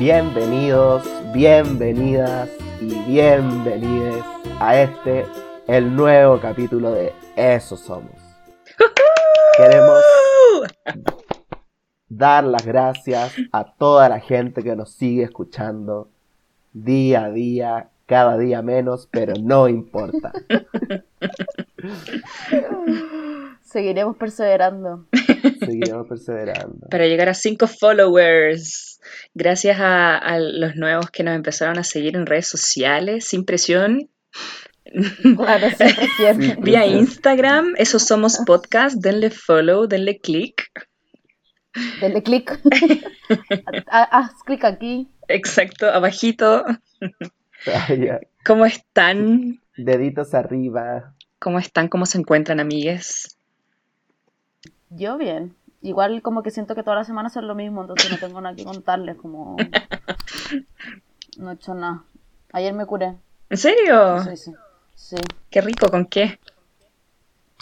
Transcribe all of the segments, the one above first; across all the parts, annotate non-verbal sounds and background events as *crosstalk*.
Bienvenidos, bienvenidas y bienvenides a este, el nuevo capítulo de Eso Somos. Queremos dar las gracias a toda la gente que nos sigue escuchando día a día, cada día menos, pero no importa. *laughs* Seguiremos perseverando. Seguiremos perseverando. Para llegar a 5 followers. Gracias a, a los nuevos que nos empezaron a seguir en redes sociales, sin presión. *laughs* Claro. Vía Instagram, esos somos podcast, denle follow, denle click. Denle clic. *laughs* Ha- Haz clic aquí. Exacto, abajito. Ah. ¿Cómo están? Deditos arriba. ¿Cómo están? ¿Cómo se encuentran, amigues? Yo bien. Igual como que siento que todas las semanas es lo mismo, entonces no tengo nada que contarles, como... No he hecho nada. Ayer me curé. ¿En serio? Sí, sí. Sí. Qué rico, ¿con qué?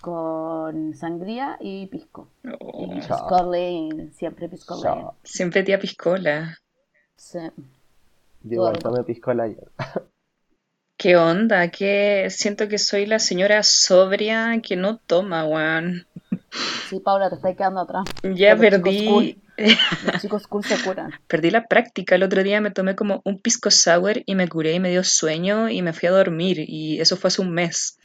Con sangría y pisco. Oh, Y Chao. pisco lane, siempre pisco lane. Chao. siempre tía piscola. Sí. Yo igual tomé piscola ayer. ¿Qué onda? ¿Qué? Siento que soy la señora sobria que no toma, weón. Sí, Paula, te estáis quedando atrás. Ya Los chicos perdí, *laughs* Los chicos cool se curan. perdí la práctica. El otro día me tomé como un pisco sour y me curé y me dio sueño y me fui a dormir. Y eso fue hace un mes.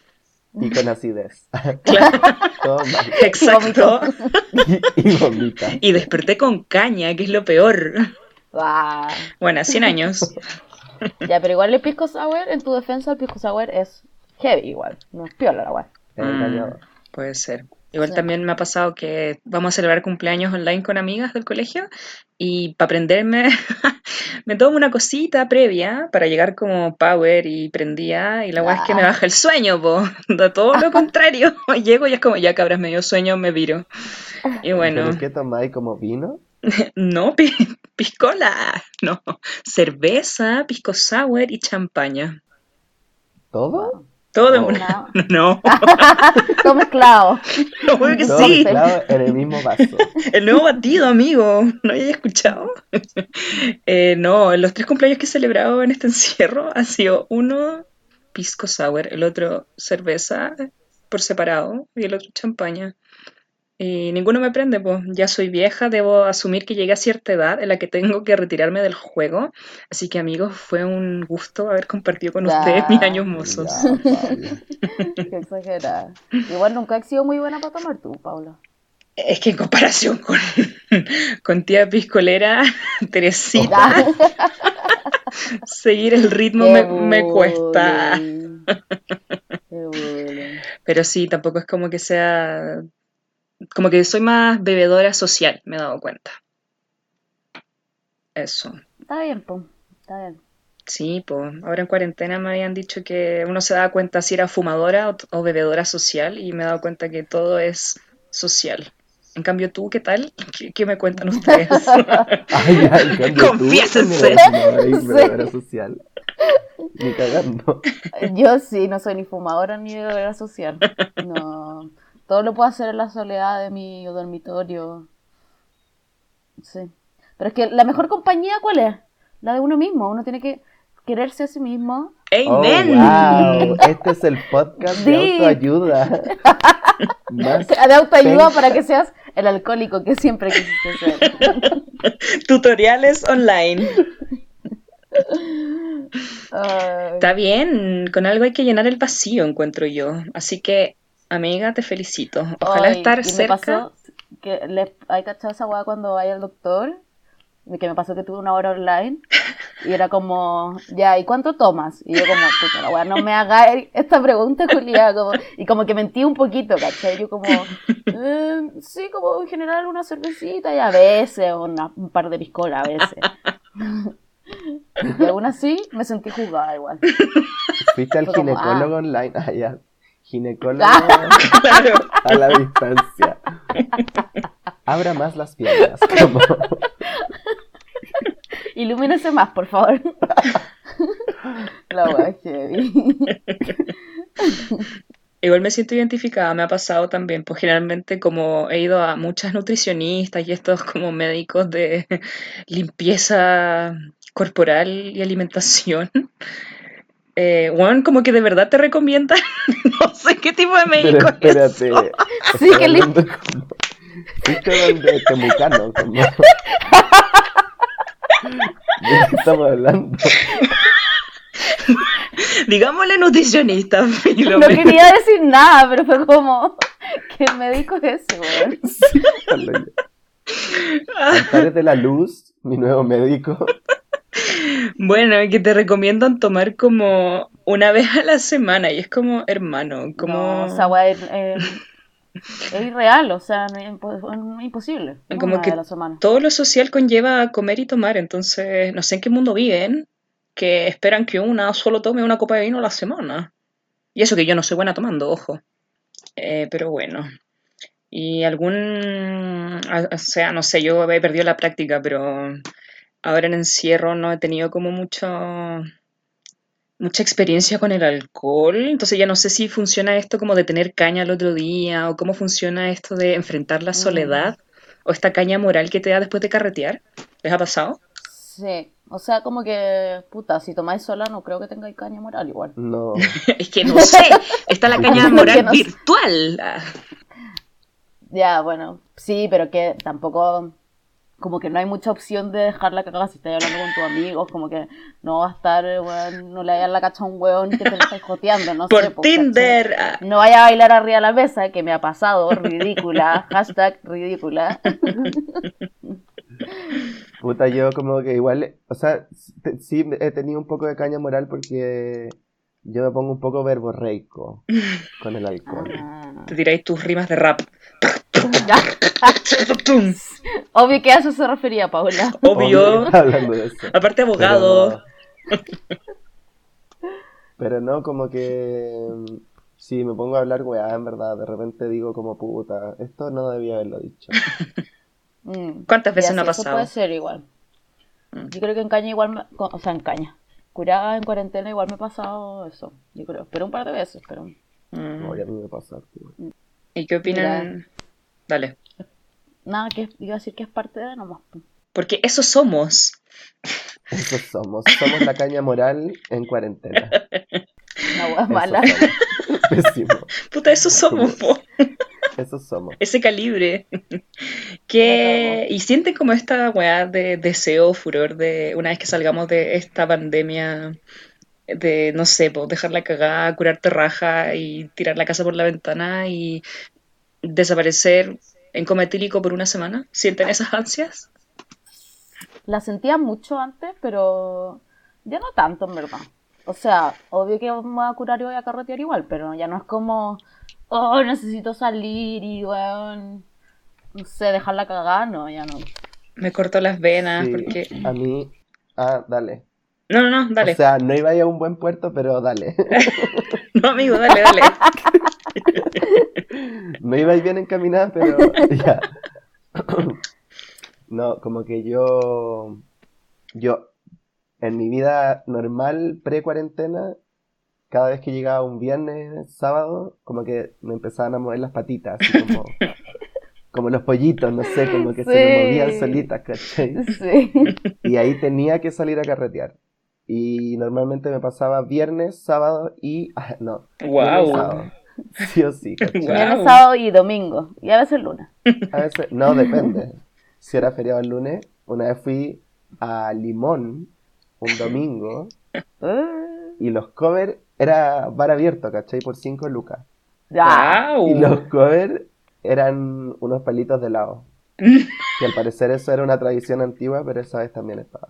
Y con acidez. *laughs* Claro, *laughs* exacto. Y, y vomita. Y desperté con caña, que es lo peor. Ah. Bueno, 100 años. Ya, pero igual el pisco sour, en tu defensa, el pisco sour es heavy igual. No es piola la weá. Mm, puede ser. Igual Sí. también me ha pasado que vamos a celebrar cumpleaños online con amigas del colegio y para aprenderme *laughs* me tomo una cosita previa para llegar como power y prendía y la weá es que me Ah. baja el sueño, po. *laughs* Da todo lo *laughs* contrario. Llego y es como, ya cabras, me dio sueño, me viro. Y bueno, ¿Pero qué tomáis como vino? no, pi- piscola, no. Cerveza, pisco sour y champaña. ¿Todo? Todo de Oh. una. No. *laughs* No, *laughs* Todo mezclado. *laughs* obvio que Todo sí. mezclado en el mismo vaso. El nuevo batido, amigo. ¿No hayas escuchado? Eh, no, los tres cumpleaños que he celebrado en este encierro han sido uno pisco sour, el otro cerveza por separado y el otro champaña. Y ninguno me prende, pues ya soy vieja, debo asumir que llegué a cierta edad en la que tengo que retirarme del juego. Así que amigos, fue un gusto haber compartido con Ya, ustedes mis años mozos. Ya. *laughs* *laughs* Qué exagerada. Igual nunca has sido muy buena para tomar tú, Paula. Es que en comparación con, *laughs* con tía piscolera, Teresita, seguir el ritmo me, me cuesta. Pero sí, tampoco es como que sea. Como que soy más bebedora social, me he dado cuenta. Eso. Está bien, po. Está bien. Sí, pues ahora en cuarentena me habían dicho que uno se daba cuenta si era fumadora o, o bebedora social y me he dado cuenta que todo es social. En cambio, tú, ¿qué tal? *laughs* ¿Qué, qué me cuentan ustedes? *laughs* Ay, ay, cambio *laughs* Confiésense. bebedora social. Ni cagando. Yo sí, no soy ni fumadora ni bebedora social. No. Todo lo puedo hacer en la soledad de mi dormitorio. Sí. Pero es que la mejor compañía, ¿cuál es? La de uno mismo. Uno tiene que quererse a sí mismo. ¡Amen! Oh, wow. *laughs* Este es el podcast de autoayuda. *laughs* Más De autoayuda para que seas el alcohólico que siempre quisiste ser. *laughs* Tutoriales online. Está bien, con algo hay que llenar el vacío, encuentro yo. Así que, amiga, te felicito. Ojalá ay, estar y me cerca. pasó que le, ¿hay cachado esa weá cuando vaya al doctor? Que me pasó que tuve una hora online y era como, ya, ¿y cuánto tomas? Y yo como, puta, la weá, no me haga esta pregunta, Julia, como, y como que mentí un poquito, ¿cachai? Yo como, "Eh, sí, como en general una cervecita y a veces una- un par de piscolas a veces. *laughs* Y aún así me sentí juzgada igual. fuiste al ginecólogo online. *laughs* Ah, ya. Ginecólogo Claro. *laughs* a la distancia. Abra más las piernas. Como... *laughs* Ilumínese más, por favor. La es heavy. Igual me siento identificada, me ha pasado también, pues generalmente como he ido a muchas nutricionistas y estos como médicos de *laughs* limpieza corporal y alimentación. Eh, Juan, como que de verdad te recomiendan, *laughs* no sé qué tipo de Pero médico es espérate. eso. Sí, que li- hablando como- Fuiste donde Temucano. *laughs* ¿De qué estamos hablando? Digámosle nutricionista, No Filomena. quería decir nada, pero fue como, ¿qué médico es ese, weón? Antares *laughs* de la Luz, mi nuevo médico. Bueno, que te recomiendan tomar como una vez a la semana y es como, hermano, como... No, weá es, eh, *laughs* es irreal, o sea, es impo- es imposible. No, Como que todo lo social conlleva comer y tomar, entonces no sé en qué mundo viven que esperan que una solo tome una copa de vino a la semana. Y eso que yo no soy buena tomando, ojo. Eh, pero bueno. Y algún, o sea, no sé, yo he perdido la práctica, pero ahora en encierro no he tenido como mucho, mucha experiencia con el alcohol, entonces ya no sé si funciona esto como de tener caña el otro día o cómo funciona esto de enfrentar la Mm. soledad o esta caña moral que te da después de carretear. ¿Les ha pasado? Sí, o sea, como que, puta, si tomáis sola no creo que tengáis caña moral igual. No. *laughs* Es que no sé, está la *laughs* caña moral no virtual. Ya, bueno, sí, pero que tampoco, como que no hay mucha opción de dejarla cagada si estás hablando con tus amigos, como que no va a estar, weón, no le vayas la cacha a un weón que te lo estáis joteando, no *laughs* sé. Por ¿cachai? Tinder. No vaya a bailar arriba de la mesa, que me ha pasado, ridícula, *laughs* hashtag ridícula. *laughs* Puta, yo como que igual, o sea, te- sí he tenido un poco de caña moral porque yo me pongo un poco verborreico con el alcohol. Ah. Te tiráis tus rimas de rap. Obvio que a eso se refería, Paula. *laughs* Obvio. Hablando de eso. Aparte abogado. Pero, *laughs* pero no, como que mm, si me pongo a hablar weá, en verdad, de repente digo como puta, esto no debía haberlo dicho. *laughs* Mm. ¿Cuántas veces no ha sí, Eso pasado? puede ser igual. Mm. Yo creo que en caña igual, me- o sea, en caña. Curada en cuarentena igual me ha pasado eso, yo creo. Pero un par de veces, pero... No, ya me pasa. tío. ¿Y qué opinan? Dale. Nada, que iba a decir que es parte de nomás. Porque eso somos. Eso somos, somos la caña moral en cuarentena. *laughs* Una hueá mala. somos. Pésimo. Puta, eso somos, po. Eso somos. Ese calibre. que... Y sienten como esta weá de deseo, furor de una vez que salgamos de esta pandemia de, no sé, pues dejar la cagada, curarte raja y tirar la casa por la ventana y desaparecer en coma etílico por una semana. ¿Sienten esas ansias? La sentía mucho antes, pero ya no tanto, en verdad. O sea, obvio que me voy a curar y voy a carretear igual, pero ya no es como, oh, necesito salir y, weón, no sé, dejar la cagada, no, ya no. Me cortó las venas Sí, porque... A mí. Ah, dale. No, no, no, dale. O sea, no iba a ir a un buen puerto, pero dale. *laughs* No, amigo, dale, dale. *laughs* No iba a ir bien encaminada, pero *laughs* ya. *clears throat* No, como que yo. Yo, en mi vida normal, pre-cuarentena, cada vez que llegaba un viernes, sábado, como que me empezaban a mover las patitas, así como. *laughs* Como los pollitos, no sé, como que se me movían solitas, ¿cachai? Sí. Y ahí tenía que salir a carretear. Y normalmente me pasaba viernes, sábado y. ah, no. viernes, Wow. sábado. *laughs* Sí o sí, ¿cachai? Guau. Viernes, sábado y domingo. Y a veces lunes. A veces, no, depende. Si era feriado el lunes, una vez fui a Limón un domingo *laughs* y los covers era bar abierto, ¿cachai? Por 5 lucas. ya. Wow. Y los covers eran unos palitos de helado. *laughs* Que al parecer eso era una tradición antigua, pero esa vez también estaba.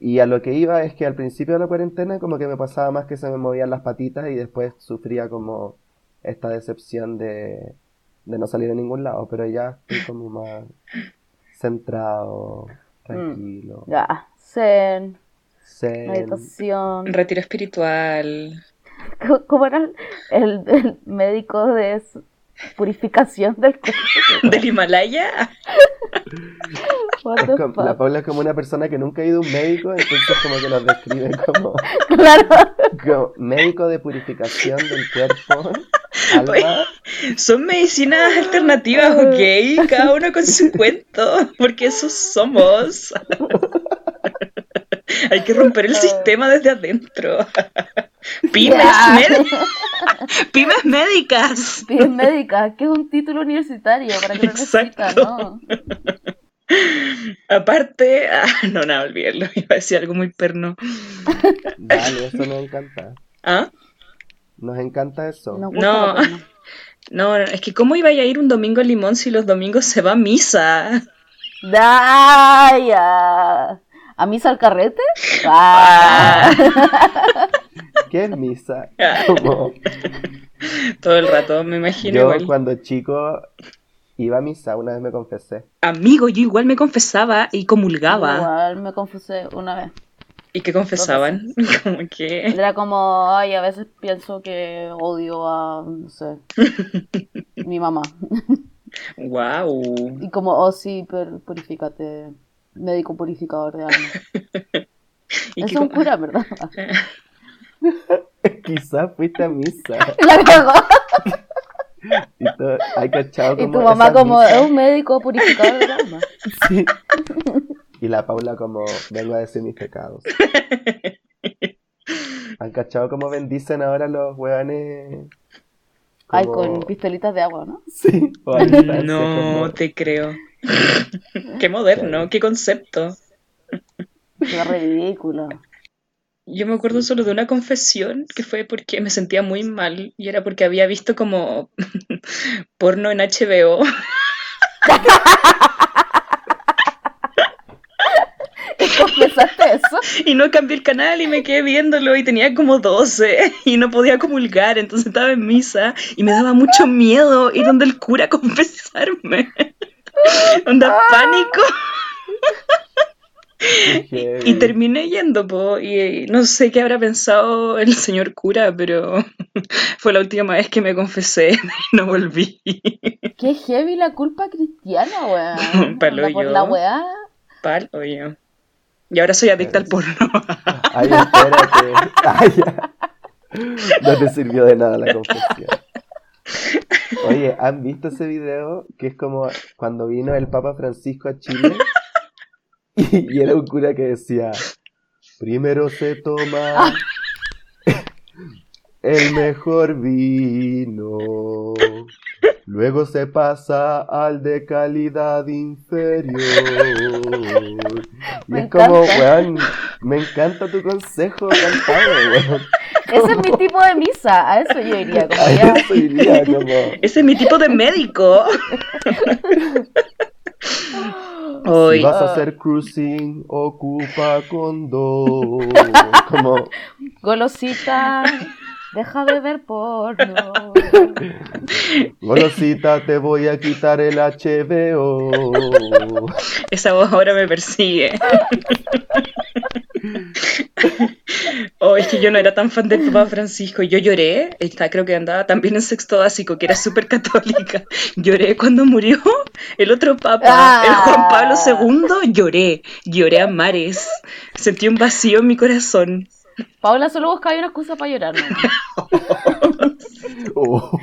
Y a lo que iba es que al principio de la cuarentena como que me pasaba más que se me movían las patitas y después sufría como esta decepción de, de no salir a ningún lado, pero ya estoy como más centrado, tranquilo, Ya. Zen, zen. meditación. Retiro espiritual. *laughs* ¿Cómo- ¿Cómo era el, el- el médico de purificación del cuerpo? *laughs* ¿Del Himalaya? Como- la Paula es como una persona que nunca ha ido a un médico, entonces como que los describe como, *laughs* Claro. como médico de purificación del cuerpo, Son medicinas alternativas, ¿ok? Cada uno con su cuento, porque esos somos. *laughs* Hay que romper el sistema desde adentro. Pymes, *laughs* Pymes médicas. Pymes médicas, que es un título universitario, ¿para qué lo necesitas, Exacto. no? Aparte, *laughs* ah, no, nada, olvídalo. *laughs* Iba a decir algo muy perno. Dale, eso nos encanta. ¿Ah? Nos encanta eso. Nos gusta No. No, es que ¿cómo iba a ir un domingo a Limón si los domingos se va a misa? Da, ya. ¿A misa al carrete? Ah. ¿Qué es misa? *laughs* Como Todo el rato, me imagino yo igual. cuando chico iba a misa, una vez me confesé. Amigo, yo igual me confesaba y comulgaba. Igual me confusé una vez. ¿Y qué confesaban? Como *laughs* que... Era como, ay, a veces pienso que odio a, no sé, *laughs* mi mamá. Wow. Y como, oh sí, pero purifícate, médico purificador de alma. ¿Y Es un cura, ¿verdad? *laughs* Quizás fuiste a misa. *laughs* La cagó. Y todo, hay cachado Y como tu mamá como, es un médico purificador de alma. *laughs* Sí. Y la Paula como, vengo a decir mis pecados. ¿Han cachado cómo bendicen ahora los hueones? Ay, Como- con pistolitas de agua, ¿no? Sí. No como- te creo. Qué moderno, qué concepto. Qué ridículo. Yo me acuerdo solo de una confesión que fue porque me sentía muy mal y era porque había visto como *laughs* porno en HBO *laughs* ¿Confesaste eso? y no cambié el canal y me quedé viéndolo y tenía como 12 y no podía comulgar, entonces estaba en misa y me daba mucho miedo ir donde el cura a confesarme. *laughs* Onda pánico. Y terminé yendo, po, y no sé qué habrá pensado el señor cura, pero *laughs* fue la última vez que me confesé *laughs* y no volví. Qué heavy la culpa cristiana, weón. *laughs* Palo Onda por yo. la weá. Pal, oye. Y ahora soy adicta al porno. Ay, espérate. Ay, ya. No te sirvió de nada la confesión. Oye, ¿han visto ese video? Que es como cuando vino el Papa Francisco a Chile y, y era un cura que decía, primero se toma el mejor vino, luego se pasa al de calidad inferior. Y Me es como, encanta. weón, me encanta tu consejo cantado, weón. Ese es mi tipo de misa. A eso yo iría. Como *laughs* A ya. eso iría, como... Ese es mi tipo de médico. *laughs* Si vas a hacer cruising, ocupa condón. *laughs* Como, Golosita, deja de ver porno. golosita, te voy a quitar el HBO. esa voz ahora me persigue. *laughs* Oh, es que yo no era tan fan del Papa Francisco. Yo lloré, está, creo que andaba también en sexto básico, que era súper católica. *laughs* Lloré cuando murió el otro Papa, Ah. el Juan Pablo II. Lloré, lloré a mares. Sentí un vacío en mi corazón. Paula solo buscaba una excusa para llorar. ¿no? *laughs* Oh,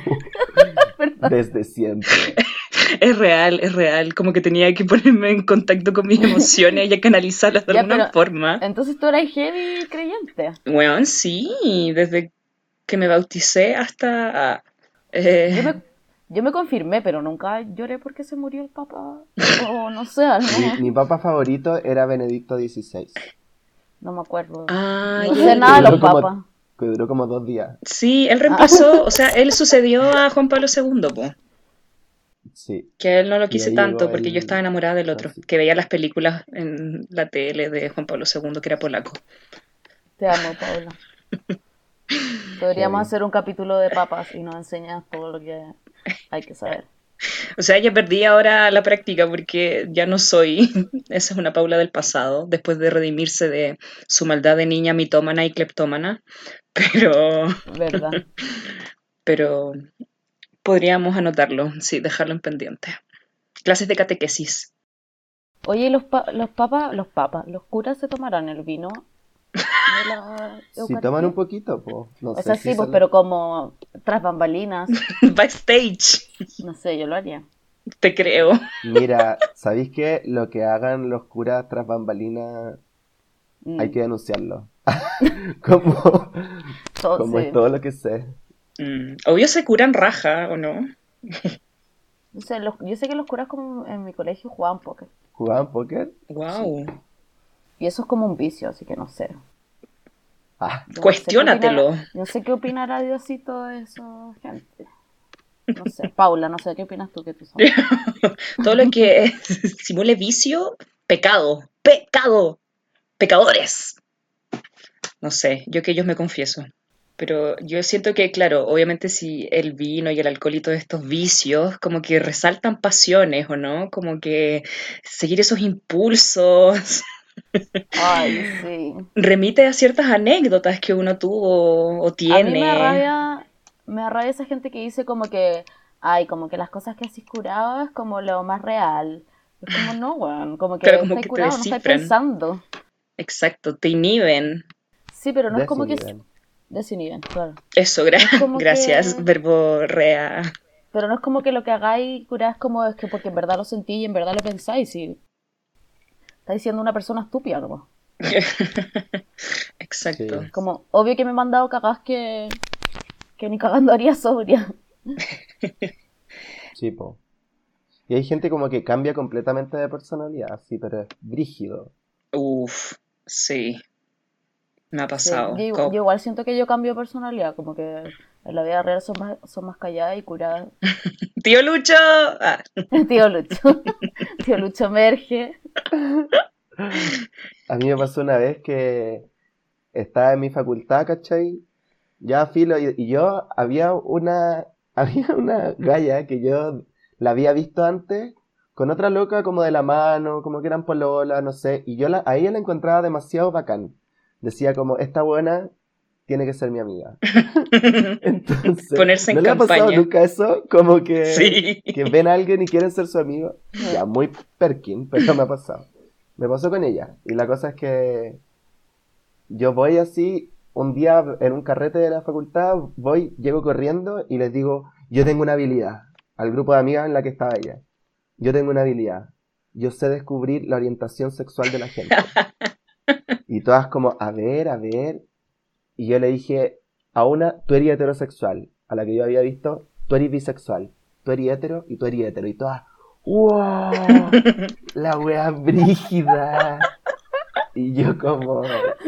desde siempre. Es real, es real. Como que tenía que ponerme en contacto con mis emociones y a canalizarlas de *laughs* Ya, alguna pero- forma. Entonces tú eras heavy creyente. Bueno, sí, desde que me bauticé hasta... eh, Yo me, yo me confirmé, pero nunca lloré porque se murió el papá. O no sé. Mi, mi papa favorito era Benedicto XVI, no me acuerdo. ah, no sé nada de los como- papas. que duró como dos días. Sí, él reemplazó, o sea, él sucedió a Juan Pablo II, po, Sí. que él no lo quise tanto porque el- yo estaba enamorada del otro, que veía las películas en la tele de Juan Pablo II, que era polaco. Te amo, Paula. Podríamos hacer un capítulo de papas y nos enseñas todo lo que hay que saber. O sea, ya perdí ahora la práctica porque ya no soy, *laughs* esa es una Paula del pasado, después de redimirse de su maldad de niña mitómana y cleptómana, *laughs* pero, ¿Verdad? *laughs* pero podríamos anotarlo, sí, dejarlo en pendiente. Clases de catequesis. Oye, ¿y los, pa- los papas, los papas, los curas se tomarán el vino? *laughs* de la Si toman un poquito, pues. No O sé sea, si sí, pues, pero como tras bambalinas, *laughs* Backstage, no sé, yo lo haría. te creo. Mira, *laughs* ¿sabéis que lo que hagan los curas tras bambalinas Mm. hay que denunciarlo. como To- como sí. es todo lo que sé. Mm, Obvio se curan raja, ¿o no? Sé, los- yo sé que los curas como en mi colegio jugaban póker. ¿Jugaban póker? Wow. Y eso es como un vicio, así que no sé. Ah, Yo no sé qué Cuestiónatelo. opinará- No sé qué opinará Diosito de eso, gente. No sé, *laughs* Paula, no sé qué opinas tú que tú sabes. *laughs* Todo lo que *laughs* simule vicio, pecado. Pecado. Pecadores. No sé, yo que ellos me confieso. Pero yo siento que, claro, obviamente si el vino y el alcohol y todos estos vicios como que resaltan pasiones, ¿o no? Como que seguir esos impulsos *laughs* Ay, sí. remite a ciertas anécdotas que uno tuvo o A mí tiene. me da rabia, me da rabia esa gente que dice como que, ay, como que las cosas que haces curado es como lo más real. Es como, no, weón, como que Claro, como estáis que te curado, no estáis pensando. Exacto, te inhiben. Sí, pero no es como que... desinhiben. Claro. Eso, gra- Es como *laughs* gracias, que- verbo rea. Pero no es como que lo que hagáis curar es como es que porque en verdad lo sentí y en verdad lo pensáis y estáis siendo una persona estúpida, como. *laughs* Exacto. Sí. Como, obvio que me he mandado cagadas que, que ni cagando haría sobria. Sí, po. Y hay gente como que cambia completamente de personalidad, sí, pero es brígido. Uf, sí. Me ha Sí, pasado. yo, igual siento que yo cambio personalidad, como que en la vida real son más, son más calladas y curadas. *laughs* Tío Lucho. Ah, *laughs* Tío Lucho. *laughs* Tío Lucho emerge. A mí me pasó una vez que estaba en mi facultad, ¿cachai? Ya filo, y, y yo había una, había una galla que yo la había visto antes con otra loca como de la mano, como que eran polola, no sé, y yo la, a ella la encontraba demasiado bacán. Decía como, esta buena tiene que ser mi amiga. *laughs* Entonces, Ponerse en ¿no le ha pasado nunca eso? Como que, Sí. que ven a alguien y quieren ser su amigo. Ya, muy Perkin, pero me ha pasado. Me pasó con ella. Y la cosa es que yo voy así, un día en un carrete de la facultad, voy, llego corriendo y les digo, yo tengo una habilidad. Al grupo de amigas en la que estaba ella. Yo tengo una habilidad. Yo sé descubrir la orientación sexual de la gente. *laughs* Y todas como, a ver, a ver. Y yo le dije a una, tú eres heterosexual. A la que yo había visto, tú eres bisexual. Tú eres hetero y tú eres hetero. Y todas, ¡wow! La wea brígida. Y yo como,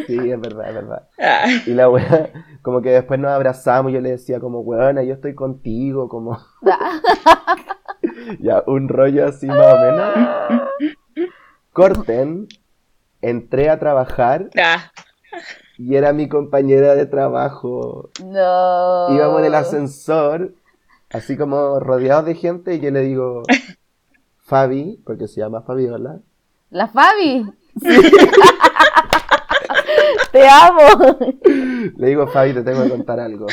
sí, es verdad, es verdad. Ah, Y la wea, como que después nos abrazamos y yo le decía como, weona, yo estoy contigo, como, *laughs* ya, un rollo así más o menos. Corten, entré a trabajar ah. y era mi compañera de trabajo. No. Íbamos en el ascensor, así como rodeados de gente, y yo le digo, Fabi, porque se llama Fabiola, La Fabi. *laughs* Te amo. le digo, Fabi, te tengo que contar algo.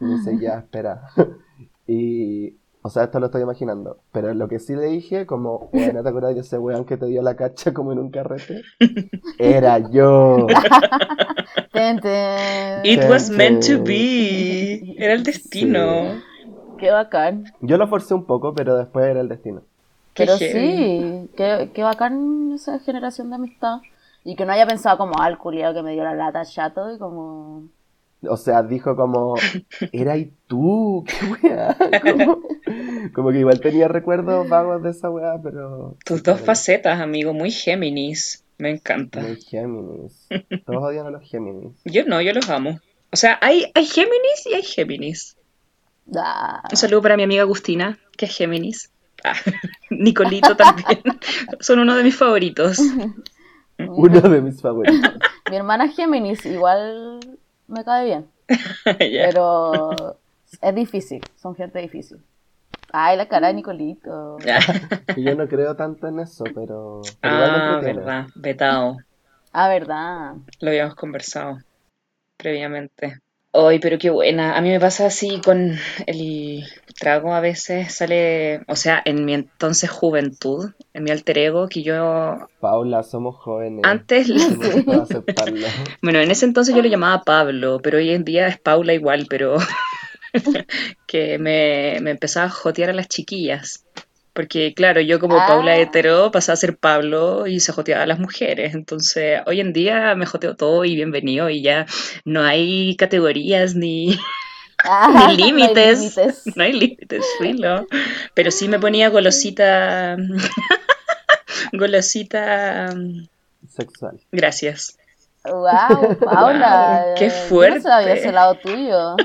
Y dice, ya, espera. Y, o sea, esto lo estoy imaginando, pero lo que sí le dije, como, bueno, ¿te acuerdas de ese weón que te dio la cacha como en un carrete? *laughs* Era yo. *laughs* It was meant to be. Era el destino. Qué bacán. Yo lo forcé un poco, pero después era el destino. Qué Pero heavy. sí, qué, qué bacán esa generación de amistad. Y que no haya pensado como, al culiado que me dio la lata chato y como... O sea, dijo como, era y tú, qué weá. *laughs* Como, como que igual tenía recuerdos vagos de esa weá, pero. Tus dos facetas, amigo, muy Géminis. Me encanta. Muy Géminis. *laughs* Todos odian a los Géminis. Yo no, yo los amo. O sea, hay, hay Géminis y hay Géminis. Ah, Un saludo para mi amiga Agustina, que es Géminis. Ah, *laughs* Nicolito también. Son uno de mis favoritos. Uno de mis favoritos. Mi hermana Géminis igual me cae bien, *laughs* pero es difícil, son gente difícil. Ay, la cara de Nicolito. *laughs* Yo no creo tanto en eso, pero. pero Ah, verdad. Vetado. Ah, verdad. Lo habíamos conversado previamente. Ay, pero qué buena. A mí me pasa así con el trago a veces sale, o sea, en mi entonces juventud, en mi alter ego, que yo Paula, somos jóvenes. antes, *laughs* *laughs* bueno, en ese entonces yo lo llamaba Pablo, pero hoy en día es Paula igual, pero *laughs* que me, me empezaba a jotear a las chiquillas Porque, claro, yo como Ah. Paula hetero pasaba a ser Pablo y se joteaba a las mujeres. Entonces, hoy en día me joteo todo y bienvenido y ya no hay categorías ni, Ah, ni *laughs* no hay límites. No hay límites, filo. Pero sí me ponía golosita. *laughs* golosita. Sexual. Gracias. Wow, *laughs* Paula. Wow, qué eh, yo No fuerte. sabía ese lado tuyo.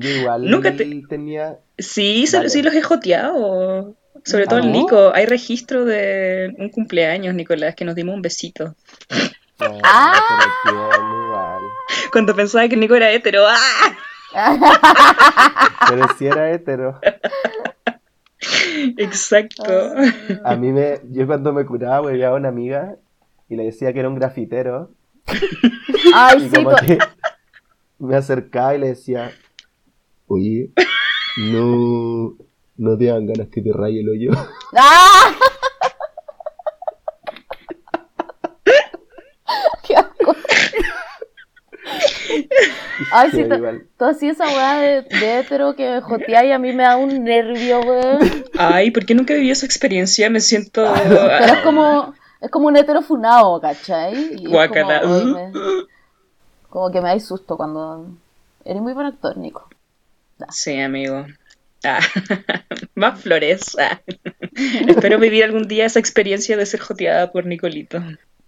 Yo igual Nunca te- tenía. Sí, Vale. sí los he joteado. Sobre todo el ¿Ah? Nico. Hay registro de un cumpleaños, Nicolás, que nos dimos un besito. Oh, Ah. Cuando pensaba que el Nico era hetero. ¡Ah! *laughs* Pero si era hetero. Exacto. A mí me. Yo cuando me curaba, güey, a una amiga y le decía que era un grafitero. Ay, Y sí, como co- que me acercaba y le decía, oye, no, no te dan ganas que te raye el hoyo. ¡Ah! *laughs* *laughs* ¡Qué asco! *laughs* Ay, sí, igual. todo así esa weá de, de hetero que me jotea y a mí me da un nervio, weón. Ay, ¿por qué nunca viví esa experiencia? Me siento. Pero es como, es como un hetero funado, ¿cachai? Y. Como, ay, me- como que me da susto cuando... Eres muy buen actor, Nico. Sí, amigo. Ah, *laughs* Más flores. Ah. *laughs* Espero vivir algún día esa experiencia de ser joteada por Nicolito.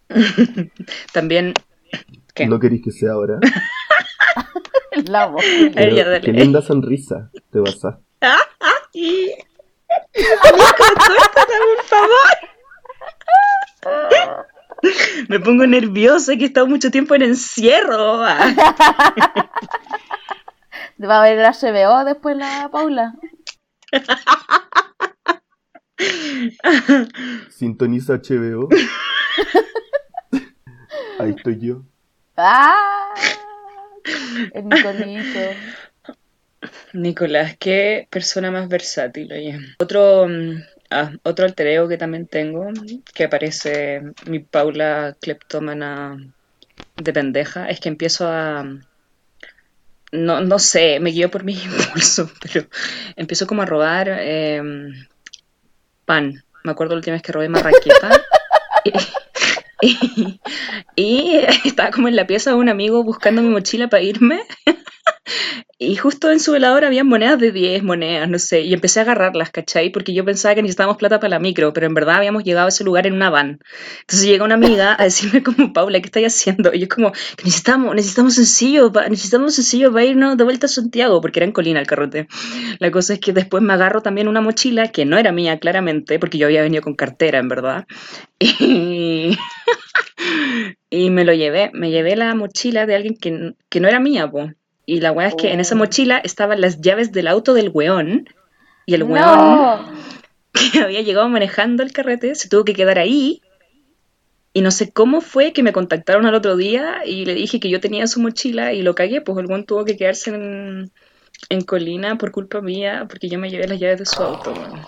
*laughs* También. ¿Qué? ¿No queréis que sea ahora? La voz. Pero ya, dale. qué linda sonrisa te pasaste. Y- Nico, córtala, por favor. Me pongo nerviosa que he estado mucho tiempo en encierro. Va a ver el HBO después la Paula. *laughs* Sintoniza HBO. *laughs* Ahí estoy yo. ¡Ah! El Nicolito. Nicolás, qué persona más versátil, oye. Otro, mm, ah, otro alter ego que también tengo, que aparece mi Paula cleptómana de pendeja, es que empiezo a... No, no sé, me guío por mis *laughs* impulsos, pero empiezo como a robar eh, pan. Me acuerdo la última vez que robé marraqueta. *laughs* Y- y estaba como en la pieza de un amigo buscando mi mochila para irme. Y justo en su velador había monedas de 10 monedas, no sé, y empecé a agarrarlas, ¿cachai? Porque yo pensaba que necesitábamos plata para la micro, pero en verdad habíamos llegado a ese lugar en una van. Entonces llega una amiga a decirme como, Paula, ¿qué estáis haciendo? Y yo como, que necesitamos, necesitamos sencillo, necesitamos sencillo para irnos de vuelta a Santiago, porque era en Colina el carrote. La cosa es que después me agarro también una mochila que no era mía, claramente, porque yo había venido con cartera, en verdad. *laughs* Y... Y me lo llevé, me llevé la mochila de alguien que, que no era mía, po. Y la weá es que en esa Oh. mochila estaban las llaves del auto del weón. Y el weón No. *laughs* que había llegado manejando el carrete se tuvo que quedar ahí. Y no sé cómo fue que me contactaron al otro día y le dije que yo tenía su mochila y lo cagué, pues el weón tuvo que quedarse en, en Colina por culpa mía, porque yo me llevé las llaves de su auto, weón.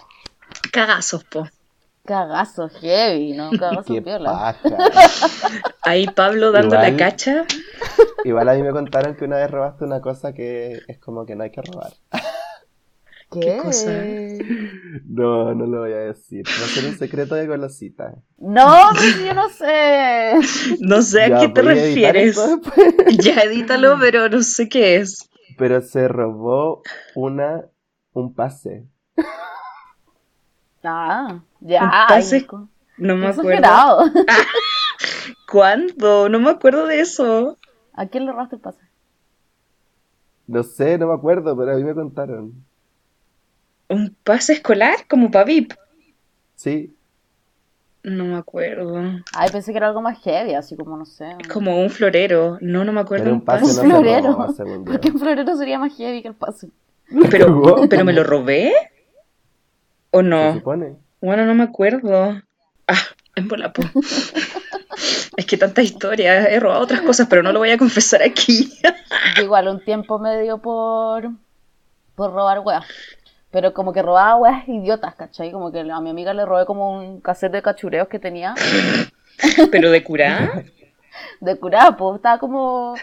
Cagazos, po. Cagazo heavy, ¿no? *laughs* Cagazo Qué piola. paja. *laughs* Ahí Pablo dando la cacha. *laughs* Igual a mí me contaron que una vez robaste una cosa que es como que no hay que robar. ¿Qué? cosa? No, no lo voy a decir. Va a ser un secreto de golosita. No, yo no sé. No sé a Ya, qué te refieres. Ya edítalo, pero no sé qué es. Pero se robó una un pase. Ah, ya. Ay, Nico. No me Qué acuerdo. *laughs* ¿Cuándo? No me acuerdo de eso. ¿A quién le robaste el pase? No sé, no me acuerdo, pero a mí me contaron. ¿Un pase escolar como para VIP? Sí, No me acuerdo. Ay, pensé que era algo más heavy, así como, no sé. Como un florero. No, no me acuerdo. era un pase, Un no florero. *laughs* roba, yo. Porque un florero sería más heavy que el pase. Pero, *laughs* pero me lo robé. ¿O Se no? supone. Bueno, no me acuerdo. Ah, en volapo. *laughs* Es que tanta historia. He robado otras cosas, pero no lo voy a confesar aquí. Yo igual un tiempo me dio por, por robar weas. Pero como que robaba weas idiotas, ¿cachai? Como que a mi amiga le robé como un cassette de cachureos que tenía Pero de curar. *laughs* de curada, pues estaba como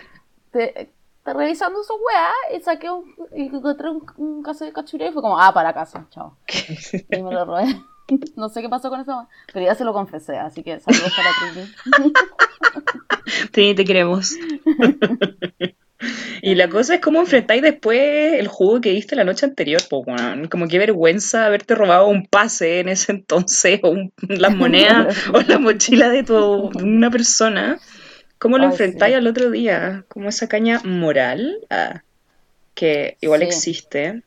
te revisando su wea y saqué un, y encontré un, un cassette de cachureo y fue como, ah, para casa, chao. *laughs* Y me lo robé. *laughs* No sé qué pasó con eso, pero ya se lo confesé, así que saludos para Trini. *laughs* Trini, te queremos. Y la cosa es cómo enfrentáis después el juego que diste la noche anterior, weón. Como qué vergüenza haberte robado un pase en ese entonces, o un- las monedas, o la mochila de tu, una persona. ¿Cómo lo Ay, enfrentáis sí. al otro día? Como esa caña moral, ah, que igual Sí. existe.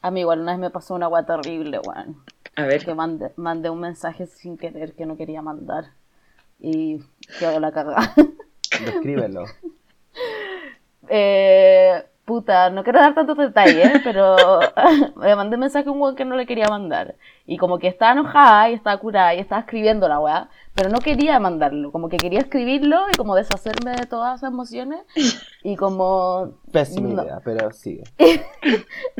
A mí igual una vez me pasó una agua terrible, weón. A ver, Que mandé, mandé un mensaje sin querer que no quería mandar. Y quedó la cagada. Descríbelo. *laughs* Eh, puta, no quiero dar tantos detalles, *laughs* pero *laughs* me mandé un mensaje a un weón que no le quería mandar. Y como que estaba enojada y estaba curada y estaba escribiendo la weá, pero no quería mandarlo. Como que quería escribirlo y como deshacerme de todas esas emociones. Y como. Pésima No. idea, pero sigue. *laughs*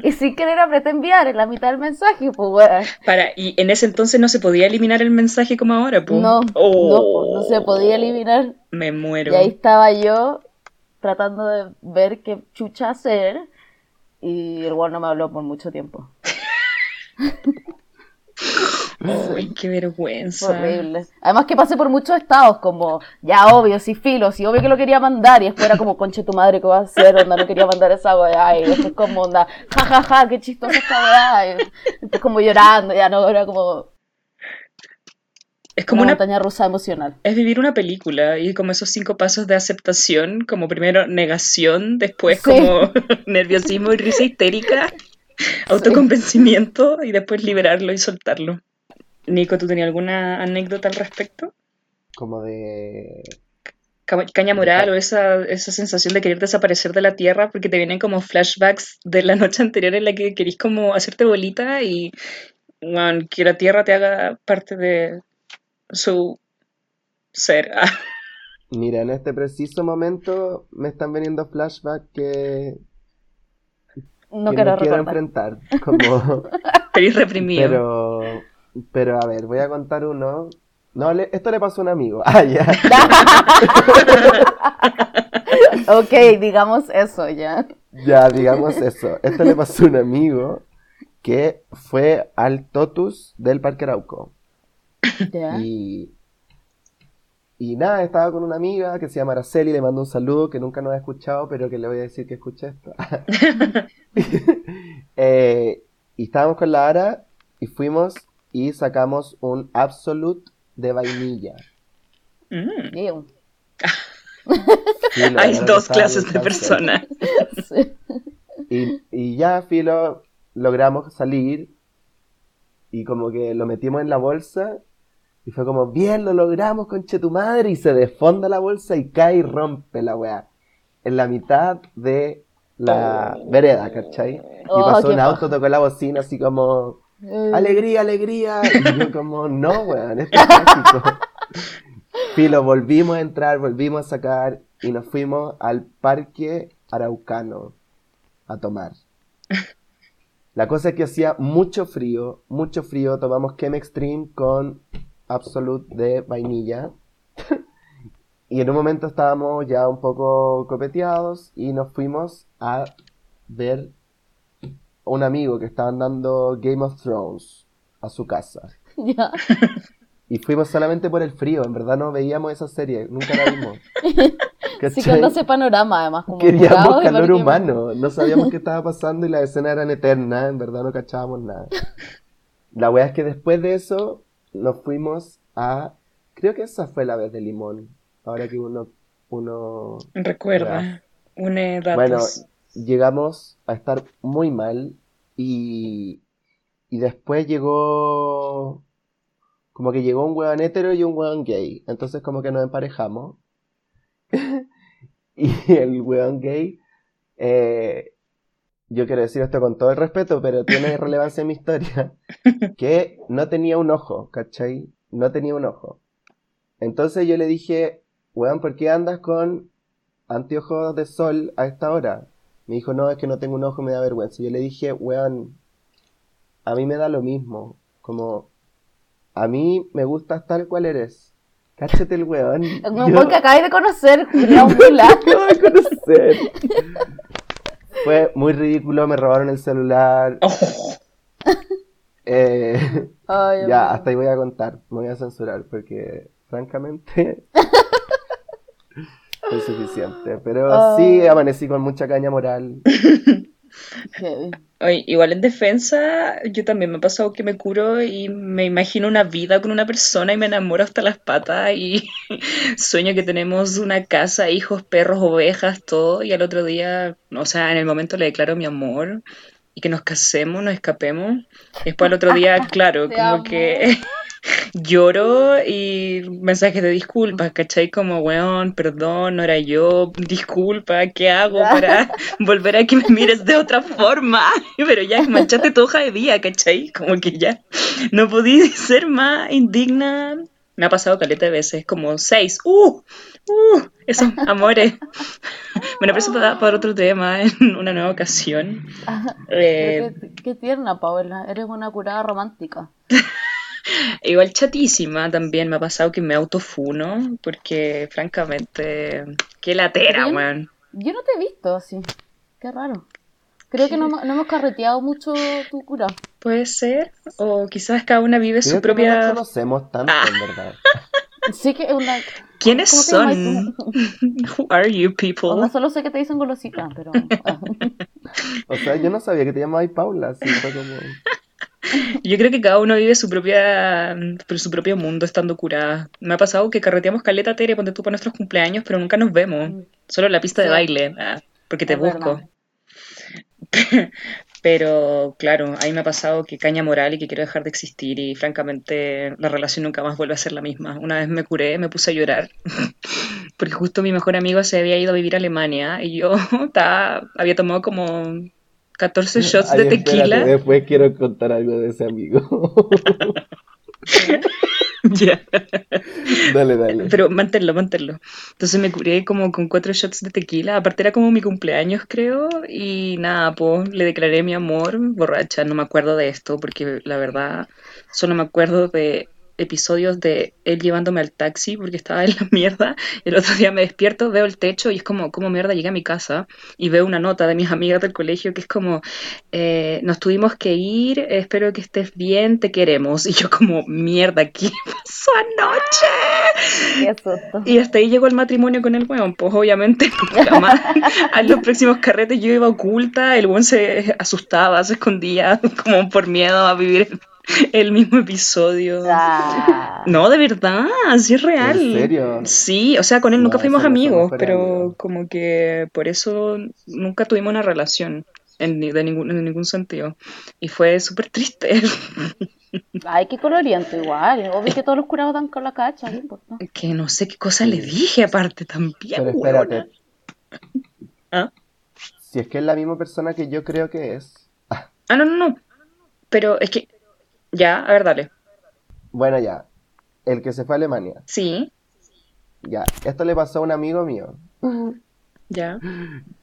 Y sin querer apreté enviar en la mitad del mensaje, pues weón. para, y en ese entonces no se podía eliminar el mensaje como ahora, pues. No, Oh, no, no se podía eliminar. Me muero. Y ahí estaba yo tratando de ver qué chucha hacer. Y el weón no me habló por mucho tiempo. Uy, qué vergüenza. horrible. Además que pasé por muchos estados, como, ya obvio, sí filo, sí obvio que lo quería mandar, y después era como, conche tu madre, ¿qué va a hacer? Onda, no quería mandar esa weá, y después como, onda, ja, ja, ja, qué chistosa esta weá, y después como llorando, ya no, era como Es como una una montaña rusa emocional. Es vivir una película y como esos cinco pasos de aceptación, como primero negación, después Sí. como *laughs* nerviosismo y risa histérica, autoconvencimiento y después liberarlo y soltarlo. Nico, ¿tú tenías alguna anécdota al respecto? Como de. Ca- Caña moral o esa, esa sensación de querer desaparecer de la tierra porque te vienen como flashbacks de la noche anterior en la que querís como hacerte bolita y bueno, que la tierra te haga parte de su ser. *laughs* Mira, en este preciso momento me están veniendo flashbacks que, No que quiero no quiero recordar. enfrentar. Como, *laughs* reprimido. pero, pero a ver, voy a contar uno. No, le- esto le pasó a un amigo. *laughs* Ah, ya. ok, digamos eso ya. Ya, digamos eso. Esto le pasó a un amigo que fue al Totus del Parque Arauco. Y, y nada, estaba con una amiga que se llama Araceli, le mando un saludo que nunca nos ha escuchado, pero que le voy a decir que escuche esto. *laughs* *laughs* Eh, y estábamos con la Ara y fuimos y sacamos un Absolute de vainilla. Mm. Filo, *laughs* Hay dos clases de personas. Sí. Y, y ya, filo, logramos salir y como que lo metimos en la bolsa y fue como, bien, lo logramos, conche tu madre, y se desfonda la bolsa y cae y rompe la weá. En la mitad de la vereda, ¿cachai? Y Oh, pasó un auto, tocó la bocina así como, Eh, alegría, alegría. Y yo como, no, weón, esto es trágico. *laughs* Filo, volvimos a entrar, volvimos a sacar y nos fuimos al parque araucano a tomar. *laughs* La cosa es que hacía mucho frío, mucho frío. Tomamos Chem Extreme con Absolute de vainilla. *laughs* Y en un momento estábamos ya un poco copeteados y nos fuimos a ver un amigo que estaban dando Game of Thrones a su casa. *laughs* ya. Y fuimos solamente por el frío, en verdad no veíamos esa serie, nunca la vimos. *laughs* Sí anda ese panorama, además. Como Queríamos y calor humano, no sabíamos qué estaba pasando y las escenas eran eternas, en verdad no cachábamos nada. La wea es que después de eso nos fuimos a... Creo que esa fue la vez de Limón, ahora que uno... uno Recuerda, une datos. Bueno, llegamos a estar muy mal y, y después llegó... Como que llegó un weón hetero y un weón gay. Entonces como que nos emparejamos. *laughs* y el weón gay... eh, yo quiero decir esto con todo el respeto, pero tiene *laughs* relevancia en mi historia. *laughs* Que no tenía un ojo, ¿cachai? No tenía un ojo. Entonces yo le dije, weón, ¿por qué andas con anteojos de sol a esta hora? Me dijo, no, es que no tengo un ojo, me da vergüenza. Yo le dije, weón, a mí me da lo mismo. Como, a mí me gustas tal cual eres. Cáchate el weón. *laughs* Un Yo que acabáis de conocer, Julián Vila. acabo de conocer. Fue muy ridículo, me robaron el celular. Oh, Eh, Ay, Ya, amigo. hasta ahí voy a contar. Me voy a censurar porque, francamente, *laughs* es suficiente. Pero sí, amanecí con mucha caña moral. *laughs* *laughs* Oye, igual en defensa, yo también me ha pasado que me curo y me imagino una vida con una persona y me enamoro hasta las patas y *laughs* sueño que tenemos una casa, hijos, perros, ovejas, todo y al otro día, o sea, en el momento le declaro mi amor y que nos casemos, nos escapemos. Y después al otro día, *laughs* claro, como amo. que lloro y mensajes de disculpas, ¿cachai? Como, weón, perdón, no era yo, disculpa, ¿qué hago para *laughs* volver a que me mires de otra forma? *laughs* Pero ya manchaste tu hoja de vida, ¿cachai? Como que ya no podí *laughs* ser más indigna. Me ha pasado caleta de veces, como seis. ¡Uh! ¡Uh! Esos amores. Bueno, pero eso para, para otro tema, en una nueva ocasión. Eh, qué tierna, Paola. Eres una curada romántica. Igual chatísima también me ha pasado que me autofuno, porque francamente, qué latera, Bien. weón. Yo no te he visto así. Qué raro. Creo que no, no hemos carreteado mucho tu cura. Puede ser, o quizás cada una vive su que no propia... conocemos tanto, Ah. en verdad. *laughs* Sí que es una... ¿Quiénes ¿Cómo te son? *laughs* Who are you people? Onda, solo sé que te dicen golosita, pero... *laughs* O sea, yo no sabía que te llamabas Paula, así fue como... *laughs* Yo creo que cada uno vive su propia, su propio mundo estando curada. Me ha pasado que carreteamos caleta Tere, ponte tú para nuestros cumpleaños, pero nunca nos vemos. Solo en la pista de Sí. baile, ah, porque te Es busco. *laughs* Pero claro, ahí me ha pasado que caña moral y que quiero dejar de existir y francamente la relación nunca más vuelve a ser la misma. Una vez me curé, me puse a llorar *laughs* porque justo mi mejor amigo se había ido a vivir a Alemania y yo estaba, había tomado como 14 shots Ay, de espérate, tequila. después quiero contar algo de ese amigo. *laughs* Ya. dale, dale. Pero manténlo, manténlo. Entonces me curé como con cuatro shots de tequila. Aparte era como mi cumpleaños, creo. Y nada, pues le declaré mi amor borracha. No me acuerdo de esto porque la verdad solo me acuerdo de episodios de él llevándome al taxi porque estaba en la mierda. El otro día me despierto, veo el techo y es como, ¿cómo mierda llegué a mi casa? Y veo una nota de mis amigas del colegio que es como, eh, nos tuvimos que ir, espero que estés bien, te queremos. Y yo como, mierda, ¿qué *laughs* pasó anoche? Qué susto. Y hasta ahí llegó el matrimonio con el weón, pues obviamente nunca más. A los *laughs* próximos carretes yo iba oculta, el weón se asustaba, se escondía *laughs* como por miedo a vivir *laughs* el mismo episodio. Ah. No, de verdad, sí es real. ¿En serio? Sí, o sea, con él nunca fuimos amigos, pero amigos. como que por eso nunca tuvimos una relación en, de ningún, en ningún sentido. Y fue súper triste. *laughs* Ay, qué coloriento igual. Obvio que todos los curados dan con la cacha, ¿qué importa? que no sé qué cosa le dije aparte también. Pero espérate, ¿Ah? si es que es la misma persona que yo creo que es. Ah, no, no, no. Pero es que. Ya, a ver, dale. Bueno, ya. El que se fue a Alemania. Sí, Ya. Esto le pasó a un amigo mío. *laughs* ya.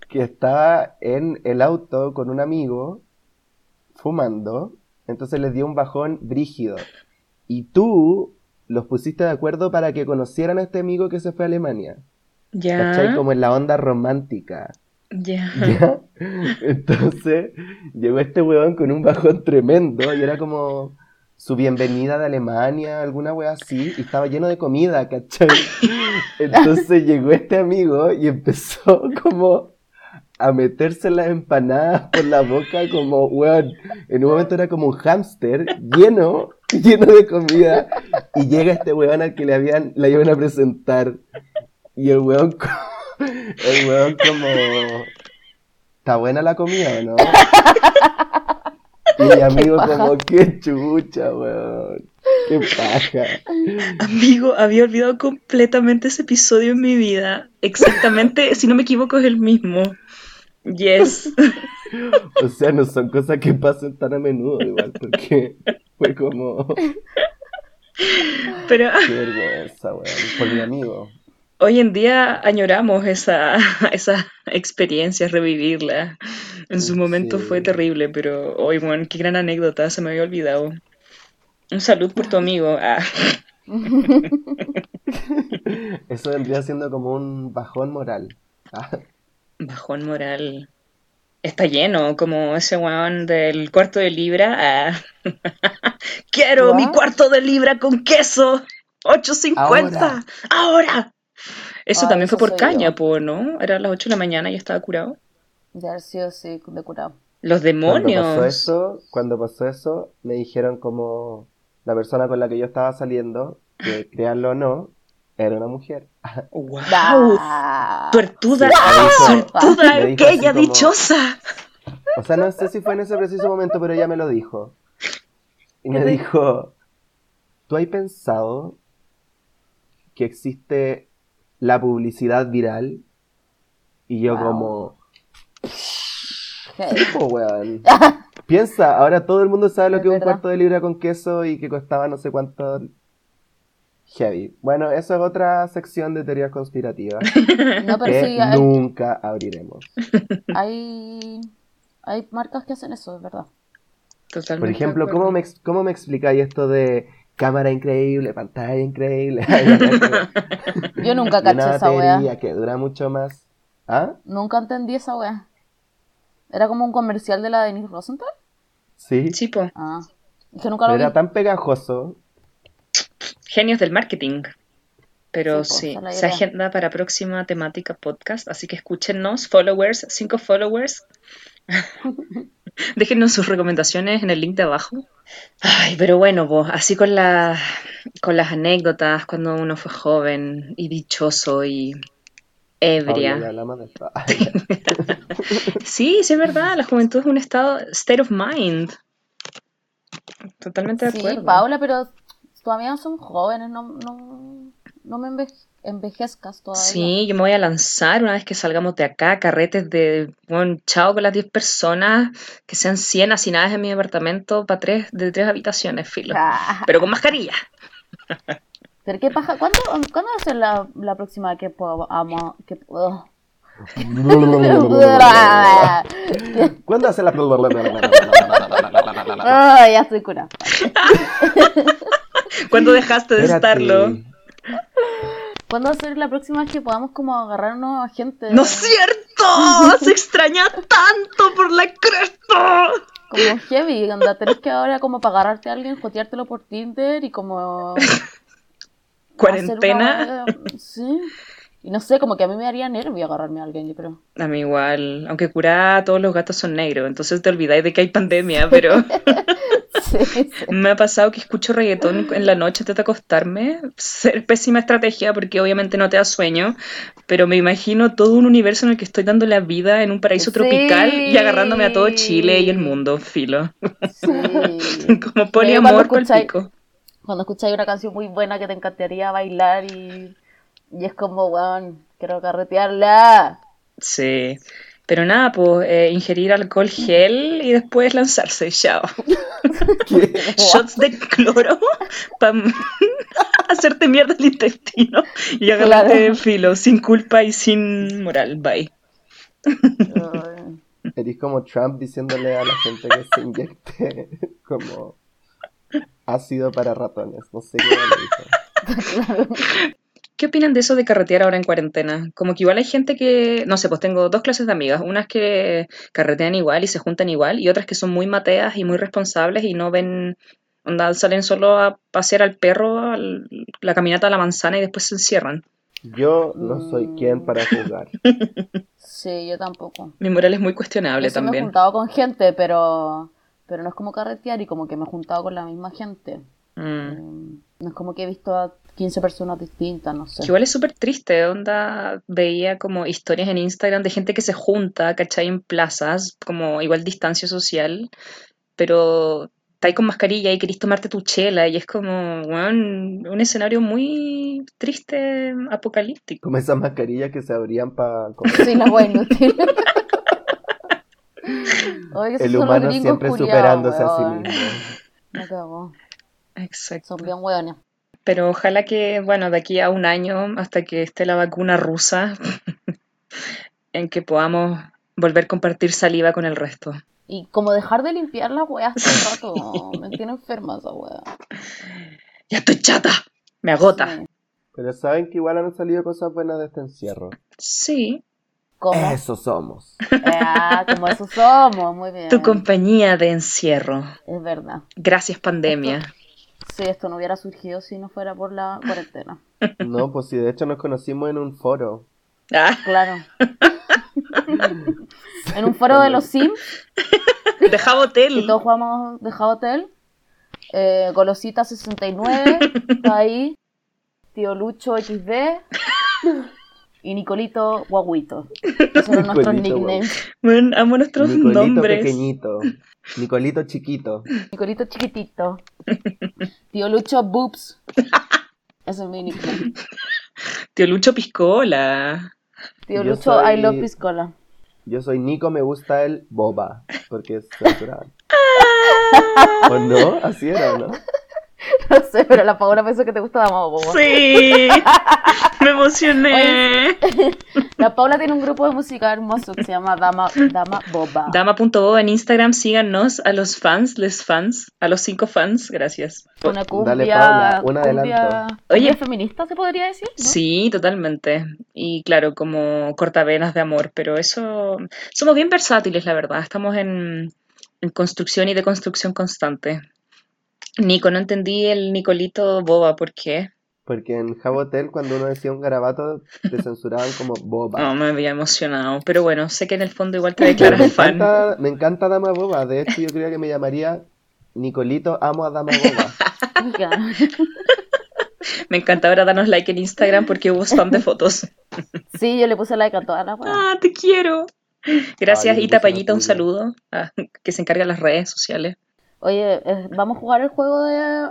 que estaba en el auto con un amigo fumando, entonces les dio un bajón brígido. Y tú los pusiste de acuerdo para que conocieran a este amigo que se fue a Alemania. ¿Cachai? Ya. Como en la onda romántica. Ya. *laughs* ¿Ya? Entonces llegó este weón con un bajón tremendo y era como su bienvenida de Alemania, alguna wea así, y estaba lleno de comida, ¿cachai? *laughs* Entonces llegó este amigo y empezó como a meterse las empanadas por la boca como, weón, en un momento era como un hámster lleno, lleno de comida, y llega este weón al que le habían, la iban a presentar, y el weón, co- el weón como, ¿está buena la comida o no? *laughs* Y mi amigo como, qué chucha, weón, qué paja. Amigo, había olvidado completamente ese episodio en mi vida. Exactamente, si no me equivoco, es el mismo. Yes. *laughs* O sea, no son cosas que pasan tan a menudo igual, porque fue como, Pero qué vergüenza, weón, por mi amigo. Hoy en día añoramos esa, *laughs* esa experiencia, revivirla. En su momento Sí. fue terrible, pero hoy, bueno, qué gran anécdota, se me había olvidado. Un salud por tu amigo. Ah, *laughs* Eso vendría siendo como un bajón moral. Ah, *laughs* bajón moral. Está lleno, como ese weón del cuarto de libra. Ah. Quiero mi cuarto de libra con queso. 8.50. Ahora. Ahora. Eso Ah, también eso fue por caña, yo. po, ¿no? Era las 8 de la mañana y estaba curado. De haber sido así, de curado. Los Cuando demonios. pasó eso, cuando pasó eso, me dijeron como la persona con la que yo estaba saliendo, que *gasps* créanlo o no, era una mujer. ¡Wow! *laughs* Suertuda, Sí, me dijo- suertuda, me dijo que así ella como- dichosa. O sea, no sé si fue en ese preciso momento, pero ella me lo dijo. Y me ¿Qué te- dijo, ¿tú has pensado que existe la publicidad viral? Y yo Wow. como, tipo, weón. *laughs* Piensa, ahora todo el mundo sabe lo Es que es un cuarto de libra con queso y que costaba no sé cuánto heavy. Bueno, eso es otra sección de teorías conspirativas *laughs* No, pero que sí, hay, nunca abriremos. hay, hay marcas que hacen eso, es verdad. Totalmente. Por ejemplo, ¿cómo me, ex- ¿cómo me explicáis esto de cámara increíble, pantalla increíble? *laughs* *laughs* Yo nunca *laughs* caché una esa wea. que dura mucho más. ¿Ah? Nunca entendí esa wea. ¿Era como un comercial de la Denise Rosenthal? Sí. Sí, po. Ah. Es que nunca lo Pero vi. era tan pegajoso. Genios del marketing. Pero Sí, sí, se agenda para próxima temática podcast, así que escúchenos, followers, cinco followers. *laughs* Déjenos sus recomendaciones en el link de abajo. Ay, pero bueno, pues, así con la, con las anécdotas cuando uno fue joven y dichoso y ebria. *laughs* Sí, sí es verdad, la juventud es un estado, state of mind. Totalmente de Sí, acuerdo. Paula, pero todavía son jóvenes, no, no, no me enve- envejezcas todavía. Sí, yo me voy a lanzar una vez que salgamos de acá, carretes de, bueno, chao con las 10 personas, que sean 100 hacinadas en mi departamento para tres, de tres habitaciones, filo. Ah, Pero con mascarilla. *laughs* Pero qué paja, ¿cuándo, ¿cuándo va a ser la, la próxima que podamos... Que, ugh. *laughs* ¿Cuándo hace la... Ah, *laughs* ya estoy curada. ¿Cuándo dejaste de Espérate. estarlo? ¿Cuándo va a ser la próxima que podamos como agarrarnos a gente? ¡No es cierto! *laughs* ¡Se extraña tanto por la cresta! Como heavy, onda, tenés que ahora como para agarrarte a alguien, joteártelo por Tinder y como... *laughs* Cuarentena. una wea- Sí. Y no sé, como que a mí me haría nervio agarrarme a alguien, yo creo. A mí igual, aunque curá todos los gatos son negros, entonces te olvidáis de que hay pandemia, pero *laughs* Sí, *laughs* sí. me ha pasado que escucho reggaetón en la noche antes de acostarme. Ser pésima estrategia porque obviamente no te da sueño, pero me imagino todo un universo en el que estoy dando la vida en un paraíso Sí. tropical y agarrándome a todo Chile y el mundo, filo. Sí. *laughs* Como poliamor con escucháis- pico. Cuando escucháis una canción muy buena que te encantaría bailar y, y es como, weón, quiero carretearla. Sí. Pero nada, pues eh, ingerir alcohol gel y después lanzarse, chao. *laughs* Shots de cloro para *laughs* hacerte mierda el intestino y agarrarte Claro. de filo, sin culpa y sin moral. Bye. Eres como Trump diciéndole a la gente que se inyecte *laughs* como ácido para ratones. No sé qué le dijo. claro. ¿Qué opinan de eso de carretear ahora en cuarentena? Como que igual hay gente que, no sé, pues tengo dos clases de amigas, unas que carretean igual y se juntan igual y otras que son muy mateas y muy responsables y no ven, onda, salen solo a pasear al perro, al- la caminata a la manzana y después se encierran. Yo no soy quien para juzgar. *laughs* Sí, yo tampoco. Mi moral es muy cuestionable Yo sí me he también. juntado con gente, pero, pero no es como carretear y como que me he juntado con la misma gente. Mm. Mm, No es como que he visto a 15 personas distintas, no sé. Que igual es súper triste, onda, veía como historias en Instagram de gente que se junta, ¿cachai? En plazas, como igual distancia social, pero está ahí con mascarilla y querís tomarte tu chela y es como, weón, un escenario muy triste, apocalíptico. Como esas mascarillas que se abrían para... Sí, la. *laughs* Oye, esos El humano siempre superándose a sí mismo. Me cagó. Exacto. Son bien hueones. Pero ojalá que, bueno, de aquí a un año, hasta que esté la vacuna rusa, *laughs* en que podamos volver a compartir saliva con el resto. Y como dejar de limpiar las weas todo el *laughs* rato. Me tiene enferma esa wea. ¡Ya estoy chata! Me agota. Sí. Pero saben que igual han salido cosas buenas de este encierro. Sí, ¿Cómo? Eso somos. Ah, como eso somos, muy bien. Tu compañía de encierro. Es verdad. Gracias, pandemia. Sí, esto no hubiera surgido si no fuera por la cuarentena. *laughs* No, pues sí, de hecho nos conocimos en un foro. Ah, Claro. *laughs* en un foro de los Sims, de Jabotel. y todos jugamos de Hotel. Eh, Golosita 69, está ahí. Tío Lucho XD. Y Nicolito Guaguito. Esos eran nuestros nicknames. Bueno, amo nuestros Nicolito nombres. pequeñito. Nicolito chiquito. Nicolito chiquitito. Tío Lucho Boobs. Ese es mi nickname. Tío Lucho Piscola. Tío Yo Lucho, soy- I love Piscola. Yo soy Nico, me gusta el boba. Porque es censurado. ¿O no? Así era, ¿no? *laughs* No sé, pero la Paola pensó que te gusta Dama Boba. Sí. *laughs* *laughs* Me emocioné. La Paula tiene un grupo de música hermoso que se llama Dama, Dama Boba. Dama.boba en Instagram, síganos a los fans, les fans, a los cinco fans, gracias. Una cumbia, Dale, Paula, un cumbia, adelanto. Oye. cumbia feminista, se podría decir. ¿no? Sí, totalmente. Y claro, como cortavenas de amor, pero eso, somos bien versátiles, la verdad. Estamos en, en construcción y deconstrucción constante. Nico, no entendí el Nicolito Boba, ¿por qué? Porque en Jabotel, cuando uno decía un garabato, te censuraban como boba. No, me había emocionado. Pero bueno, sé que en el fondo igual te me, declaras fan. encanta, me encanta Dama Boba. De hecho, yo creo que me llamaría Nicolito Amo a Dama Boba. *laughs* Me encanta ahora darnos like en Instagram porque hubo spam de fotos. Sí, yo le puse like a todas las. Ah, te quiero. Gracias, Ay, Ita Payita, un saludo. ah, que se encarga de las redes sociales. Oye, eh, ¿vamos a jugar el juego de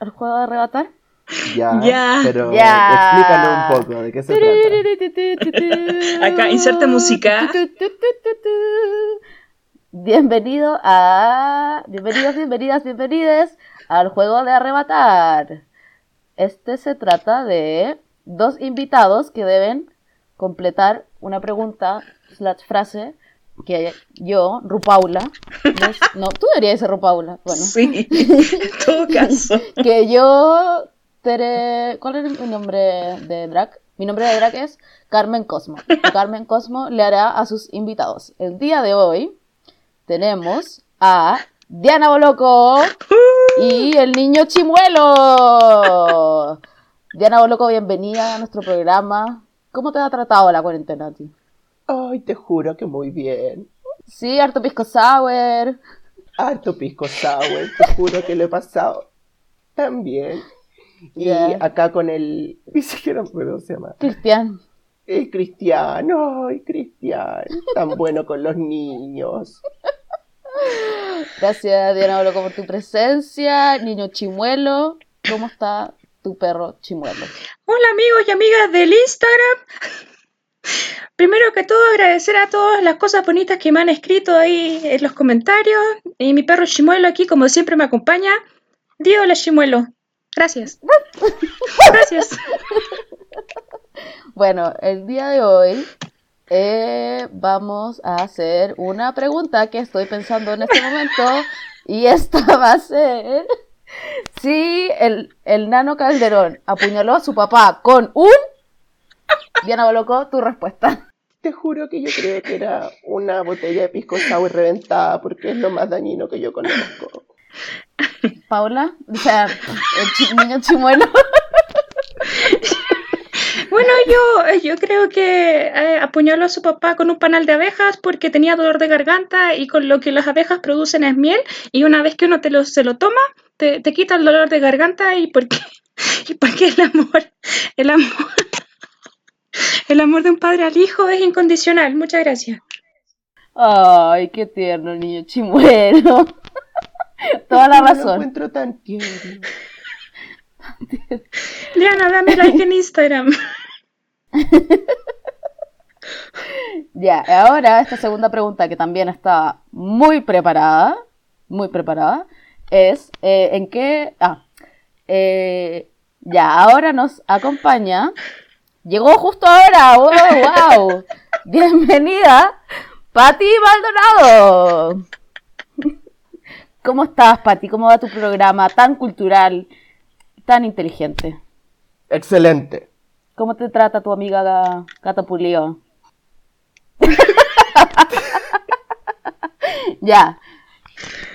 el juego de arrebatar? *laughs* Ya, Ya. pero Ya. explícanos un poco de qué se trata. *laughs* Acá, inserte música. Bienvenido a. Bienvenidos, bienvenidas, bienvenides al juego de arrebatar. Este se trata de dos invitados que deben completar una pregunta slash frase que yo, Rupaula, les- no, tú deberías ser Rupaula, bueno, Sí, en todo caso. *laughs* que yo, Tere, ¿cuál es mi nombre de drag? Mi nombre de drag es Carmen Cosmo. Carmen Cosmo le hará a sus invitados. El día de hoy tenemos a Diana Boloco y el niño Chimuelo. Diana Boloco, bienvenida a nuestro programa. ¿Cómo te ha tratado la cuarentena a ti? Ay, te juro que muy bien. Sí, harto pisco sour. Harto pisco sour, te juro que lo he pasado tan bien. Y acá con el... *laughs* Ni siquiera cómo se llama. Cristian. El Cristiano, ay, Cristian, tan bueno con los niños. Gracias, Diana Boloco, por tu presencia. Niño Chimuelo, ¿cómo está tu perro Chimuelo? Hola amigos y amigas del Instagram. Primero que todo agradecer a todas las cosas bonitas que me han escrito ahí en los comentarios. Y mi perro Chimuelo aquí como siempre me acompaña. Di hola Chimuelo. Gracias. Gracias. *laughs* Bueno, el día de hoy eh, vamos a hacer una pregunta que estoy pensando en este momento. Y esta *laughs* va a ser si el, el nano Calderón apuñaló a su papá con un... Diana Boloco, tu respuesta. Te juro que yo creo que era una botella de pisco sour reventada porque es lo más dañino que yo conozco. Paula, o sea, el niño Chimuelo. *laughs* Bueno, yo, yo creo que eh, apuñaló a su papá con un panal de abejas porque tenía dolor de garganta y con lo que las abejas producen es miel y una vez que uno te lo, se lo toma, te, te quita el dolor de garganta y porque, *laughs* y porque el amor, el amor, *laughs* el amor de un padre al hijo es incondicional. Muchas gracias. Ay, qué tierno el niño Chimuelo. *laughs* Toda la Yo Lo razón. encuentro tan tierno. *laughs* Liana, dame like en Instagram. *laughs* Ya, ahora esta segunda pregunta que también está muy preparada, muy preparada, es eh, en qué... Ah, eh, ya, ahora nos acompaña, llegó justo ahora, wow, wow, bienvenida, Pati Maldonado. ¿Cómo estás, Pati? ¿Cómo va tu programa tan cultural, tan inteligente? Excelente. ¿Cómo te trata tu amiga Ga- Gata Pulido? *laughs* ya.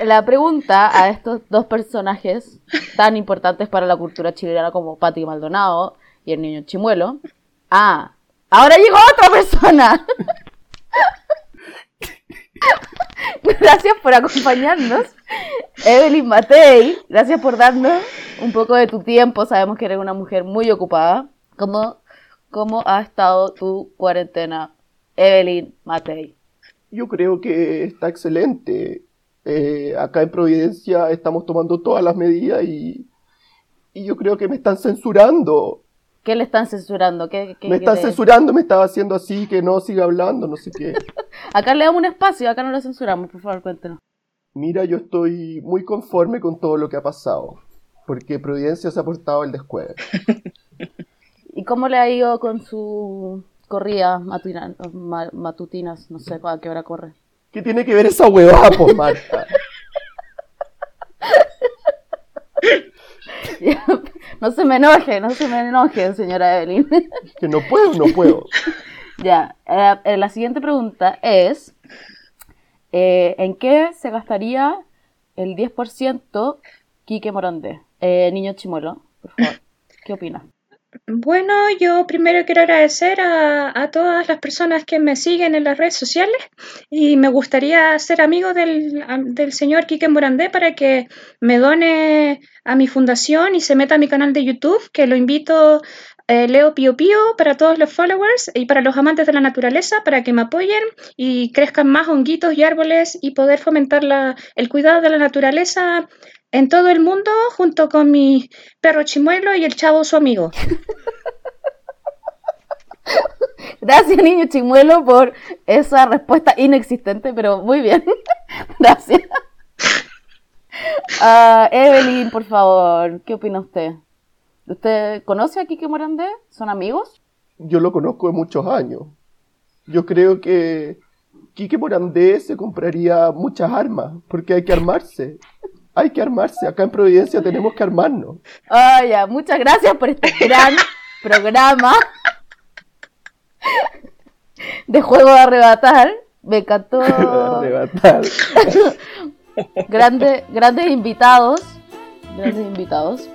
La pregunta a estos dos personajes tan importantes para la cultura chilena como Pati Maldonado y el niño Chimuelo. Ah, ahora llegó otra persona. *laughs* Gracias por acompañarnos. Evelyn Matei, gracias por darnos un poco de tu tiempo. Sabemos que eres una mujer muy ocupada. ¿Cómo, cómo ha estado tu cuarentena, Evelyn Matei? Yo creo que está excelente. Eh, acá en Providencia estamos tomando todas las medidas y, y yo creo que me están censurando. ¿Qué le están censurando? ¿Qué, me están censurando, me estaba haciendo así, que no siga hablando, no sé qué. *laughs* acá le damos un espacio, acá no lo censuramos, por favor, cuéntenos. Mira, yo estoy muy conforme con todo lo que ha pasado, porque Providencia se ha portado el descueve. *laughs* ¿Y cómo le ha ido con su corrida matutinas? No sé a qué hora corre. ¿Qué tiene que ver esa huevada, por Marta? *laughs* *laughs* no se me enoje, no se me enoje, señora Evelyn. *laughs* que no puedo, no puedo. *laughs* Ya, eh, eh, la siguiente pregunta es, eh, ¿en qué se gastaría el 10% Quique Morandé? niño Chimuelo, por favor, ¿qué opina? Bueno, yo primero quiero agradecer a, todas las personas que me siguen en las redes sociales y me gustaría ser amigo del, señor Quique Morandé para que me done a mi fundación y se meta a mi canal de YouTube, que lo invito, eh, Leo Pío Pío, para todos los followers y para los amantes de la naturaleza, para que me apoyen y crezcan más honguitos y árboles y poder fomentar la, el cuidado de la naturaleza en todo el mundo junto con mi perro chimuelo y el chavo su amigo. *laughs* Gracias, niño chimuelo, por esa respuesta inexistente, pero muy bien. *laughs* Gracias. Uh, *laughs* Evelyn, por favor, ¿qué opina usted? ¿Usted conoce a Kike Morandé? ¿Son amigos? Yo lo conozco de muchos años. Yo creo que Kike Morandé se compraría muchas armas, porque hay que armarse hay que armarse. Acá en Providencia tenemos que armarnos. Ya, muchas gracias por este gran *laughs* programa de juego de arrebatar. Me encantó. arrebatar. *laughs* Grande, grandes invitados. Grandes invitados.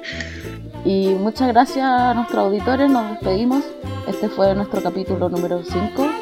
Y muchas gracias a nuestros auditores. Nos despedimos. Este fue nuestro capítulo número 5